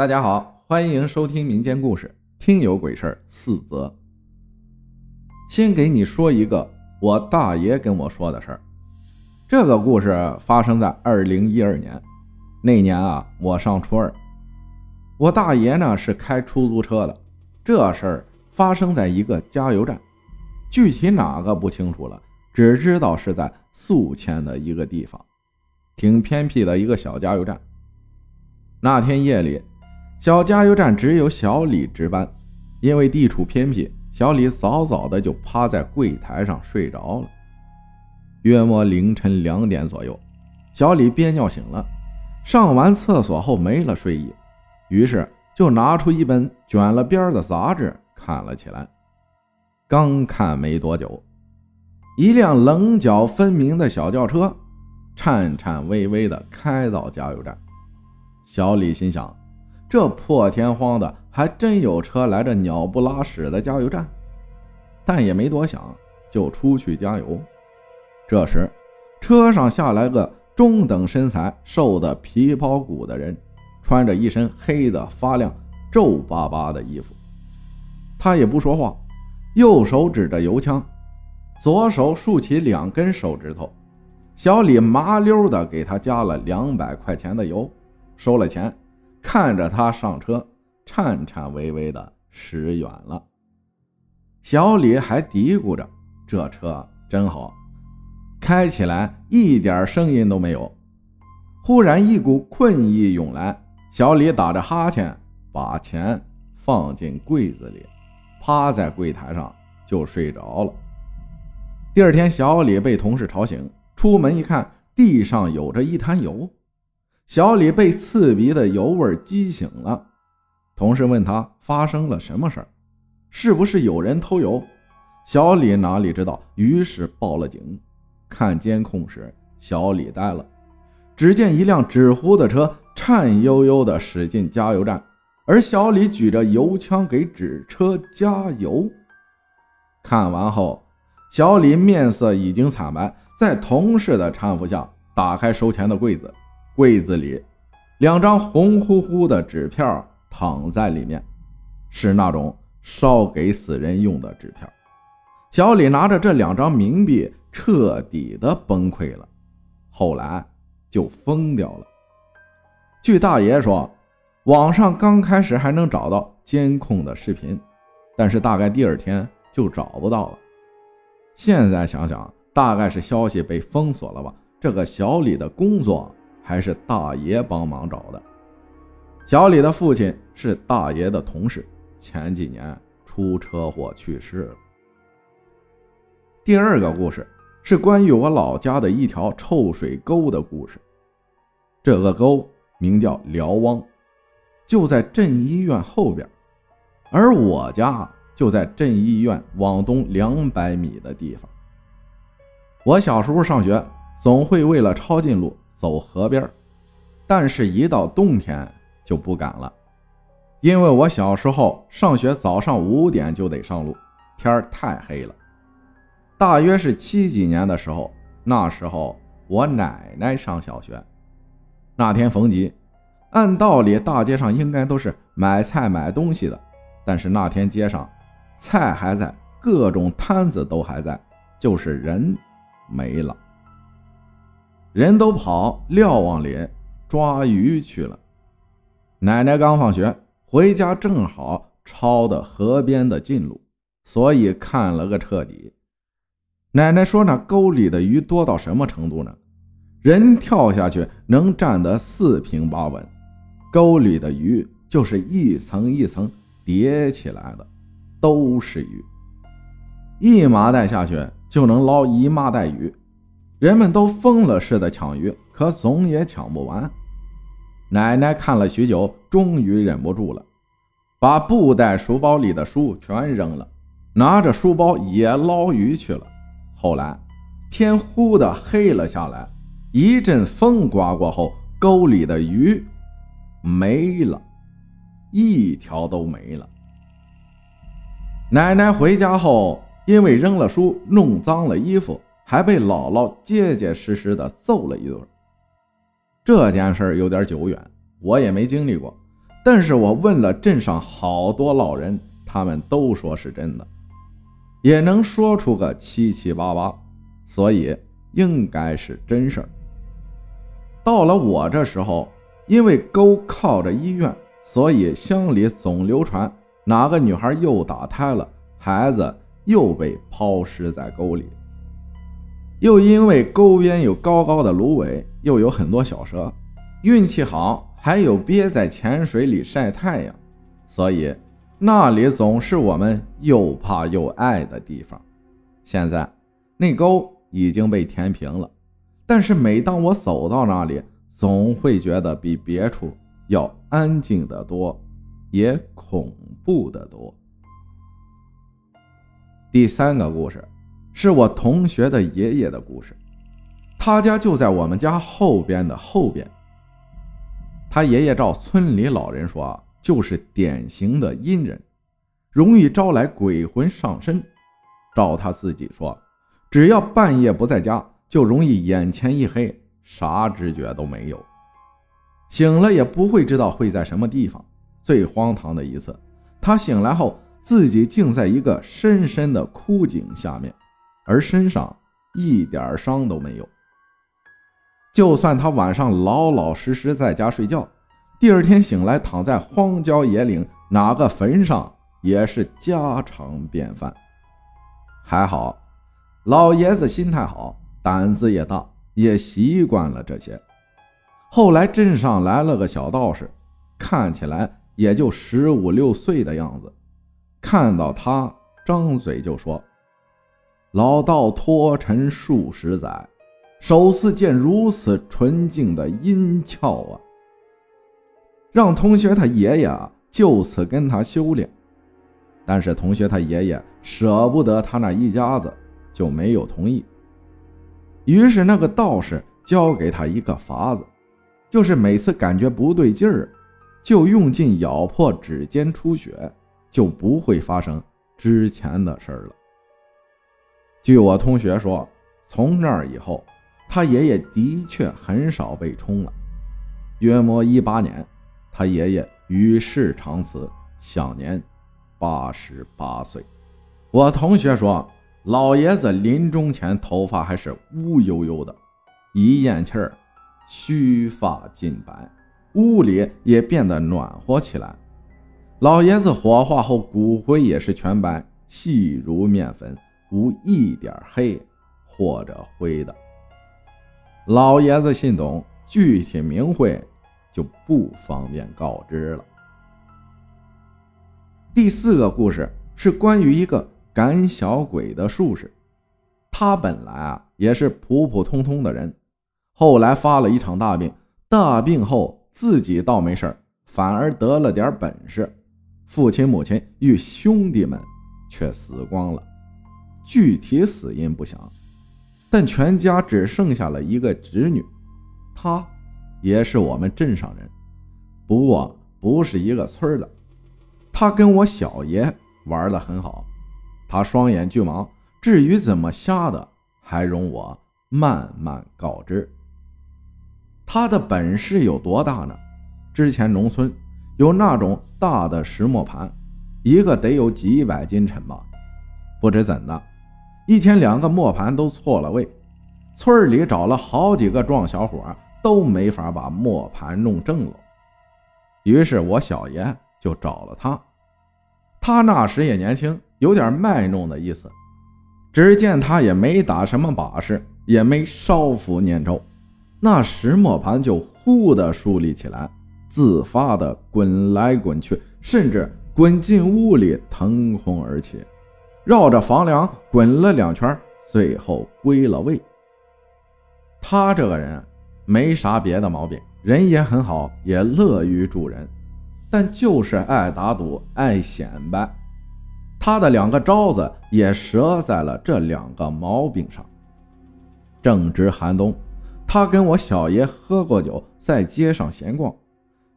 大家好，欢迎收听民间故事，听有鬼事儿四则。先给你说一个我大爷跟我说的事儿。这个故事发生在二零一二年，那年啊，我上初二。我大爷呢是开出租车的，这事儿发生在一个加油站，具体哪个不清楚了，只知道是在宿迁的一个地方，挺偏僻的一个小加油站。那天夜里。小加油站只有小李值班，因为地处偏僻，小李早早的就趴在柜台上睡着了。约莫凌晨两点左右，小李憋尿醒了，上完厕所后没了睡意，于是就拿出一本卷了边的杂志看了起来。刚看没多久，一辆棱角分明的小轿车颤颤巍巍的开到加油站，小李心想。这破天荒的，还真有车来这鸟不拉屎的加油站，但也没多想，就出去加油。这时，车上下来个中等身材、瘦的皮包骨的人，穿着一身黑的发亮、皱巴巴的衣服。他也不说话，右手指着油枪，左手竖起两根手指头。小李麻溜的给他加了两百块钱的油，收了钱。看着他上车，颤颤巍巍的驶远了。小李还嘀咕着：“这车真好，开起来一点声音都没有。”忽然一股困意涌来，小李打着哈欠，把钱放进柜子里，趴在柜台上就睡着了。第二天，小李被同事吵醒，出门一看，地上有着一滩油。小李被刺鼻的油味激醒了，同事问他发生了什么事儿，是不是有人偷油？小李哪里知道，于是报了警。看监控时，小李呆了，只见一辆纸糊的车颤悠悠地驶进加油站，而小李举着油枪给纸车加油。看完后，小李面色已经惨白，在同事的搀扶下，打开收钱的柜子。柜子里，两张红乎乎的纸票躺在里面，是那种烧给死人用的纸票。小李拿着这两张冥币，彻底的崩溃了，后来就疯掉了。据大爷说，网上刚开始还能找到监控的视频，但是大概第二天就找不到了。现在想想，大概是消息被封锁了吧？这个小李的工作。还是大爷帮忙找的。小李的父亲是大爷的同事，前几年出车祸去世了。第二个故事是关于我老家的一条臭水沟的故事。这个沟名叫辽汪，就在镇医院后边，而我家就在镇医院往东两百米的地方。我小时候上学，总会为了抄近路。走河边，但是，一到冬天就不敢了，因为我小时候上学早上五点就得上路，天太黑了。大约是七几年的时候，那时候我奶奶上小学，那天逢集，按道理大街上应该都是买菜买东西的，但是那天街上菜还在，各种摊子都还在，就是人没了。人都跑瞭望里抓鱼去了。奶奶刚放学回家，正好抄的河边的近路，所以看了个彻底。奶奶说：“那沟里的鱼多到什么程度呢？人跳下去能站得四平八稳，沟里的鱼就是一层一层叠起来的，都是鱼。一麻袋下去就能捞一麻袋鱼。”人们都疯了似的抢鱼，可总也抢不完。奶奶看了许久，终于忍不住了，把布袋书包里的书全扔了，拿着书包也捞鱼去了。后来天忽的黑了下来，一阵风刮过后，沟里的鱼没了，一条都没了。奶奶回家后，因为扔了书，弄脏了衣服。还被姥姥结结实实的揍了一顿。这件事有点久远，我也没经历过。但是我问了镇上好多老人，他们都说是真的，也能说出个七七八八，所以应该是真事儿。到了我这时候，因为沟靠着医院，所以乡里总流传哪个女孩又打胎了，孩子又被抛尸在沟里。又因为沟边有高高的芦苇，又有很多小蛇，运气好还有憋在浅水里晒太阳，所以那里总是我们又怕又爱的地方。现在那沟已经被填平了，但是每当我走到那里，总会觉得比别处要安静得多，也恐怖得多。第三个故事。是我同学的爷爷的故事，他家就在我们家后边的后边。他爷爷照村里老人说，就是典型的阴人，容易招来鬼魂上身。照他自己说，只要半夜不在家，就容易眼前一黑，啥知觉都没有，醒了也不会知道会在什么地方。最荒唐的一次，他醒来后，自己竟在一个深深的枯井下面。而身上一点伤都没有。就算他晚上老老实实在家睡觉，第二天醒来躺在荒郊野岭哪个坟上也是家常便饭。还好，老爷子心态好，胆子也大，也习惯了这些。后来镇上来了个小道士，看起来也就十五六岁的样子，看到他张嘴就说。老道脱尘数十载，首次见如此纯净的阴窍啊！让同学他爷爷就此跟他修炼，但是同学他爷爷舍不得他那一家子，就没有同意。于是那个道士教给他一个法子，就是每次感觉不对劲儿，就用劲咬破指尖出血，就不会发生之前的事儿了。据我同学说，从那儿以后，他爷爷的确很少被冲了。约莫一八年，他爷爷与世长辞，享年八十八岁。我同学说，老爷子临终前头发还是乌油油的，一咽气儿，须发尽白，屋里也变得暖和起来。老爷子火化后，骨灰也是全白，细如面粉。无一点黑或者灰的，老爷子姓董，具体名讳就不方便告知了。第四个故事是关于一个赶小鬼的术士，他本来啊也是普普通通的人，后来发了一场大病，大病后自己倒没事反而得了点本事，父亲母亲与兄弟们却死光了。具体死因不详，但全家只剩下了一个侄女，她也是我们镇上人，不过不是一个村的。她跟我小爷玩的很好，她双眼巨盲，至于怎么瞎的，还容我慢慢告知。她的本事有多大呢？之前农村有那种大的石磨盘，一个得有几百斤沉吧，不知怎的。一天，两个磨盘都错了位，村里找了好几个壮小伙，都没法把磨盘弄正了。于是我小爷就找了他。他那时也年轻，有点卖弄的意思。只见他也没打什么把式，也没烧符念咒，那石磨盘就忽的竖立起来，自发的滚来滚去，甚至滚进屋里，腾空而起。绕着房梁滚了两圈，最后归了位。他这个人没啥别的毛病，人也很好，也乐于助人，但就是爱打赌、爱显摆。他的两个招子也折在了这两个毛病上。正值寒冬，他跟我小爷喝过酒，在街上闲逛，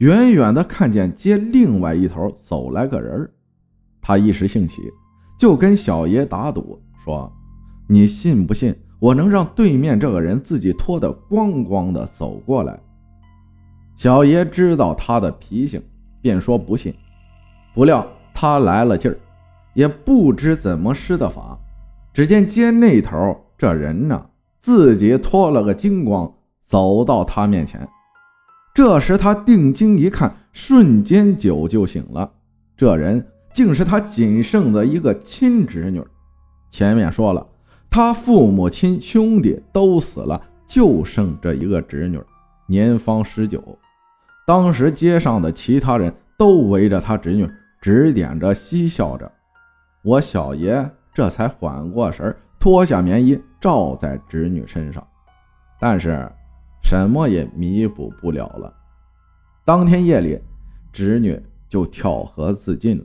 远远的看见街另外一头走来个人他一时兴起。就跟小爷打赌说：“你信不信我能让对面这个人自己脱得光光的走过来？”小爷知道他的脾性，便说不信。不料他来了劲儿，也不知怎么施的法，只见街那头这人呢，自己脱了个精光，走到他面前。这时他定睛一看，瞬间酒就醒了。这人竟是他仅剩的一个亲侄女。前面说了，他父母亲兄弟都死了，就剩这一个侄女，年方十九。当时街上的其他人都围着他侄女，指点着，嬉笑着。我小爷这才缓过神，脱下棉衣罩在侄女身上，但是什么也弥补不了了。当天夜里，侄女就跳河自尽了。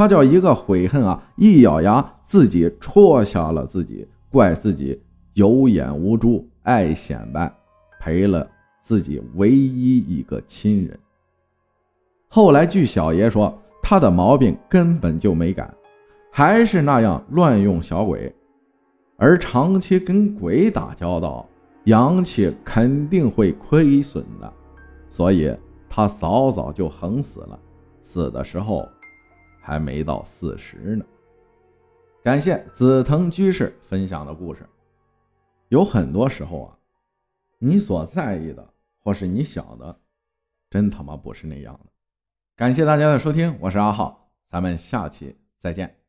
他叫一个悔恨啊！一咬牙，自己戳瞎了自己，怪自己有眼无珠，爱显摆，赔了自己唯一一个亲人。后来据小爷说，他的毛病根本就没改，还是那样乱用小鬼，而长期跟鬼打交道，阳气肯定会亏损的，所以他早早就横死了，死的时候。还没到四十呢。感谢紫藤居士分享的故事。有很多时候啊，你所在意的或是你想的，真他妈不是那样的。感谢大家的收听，我是阿浩，咱们下期再见。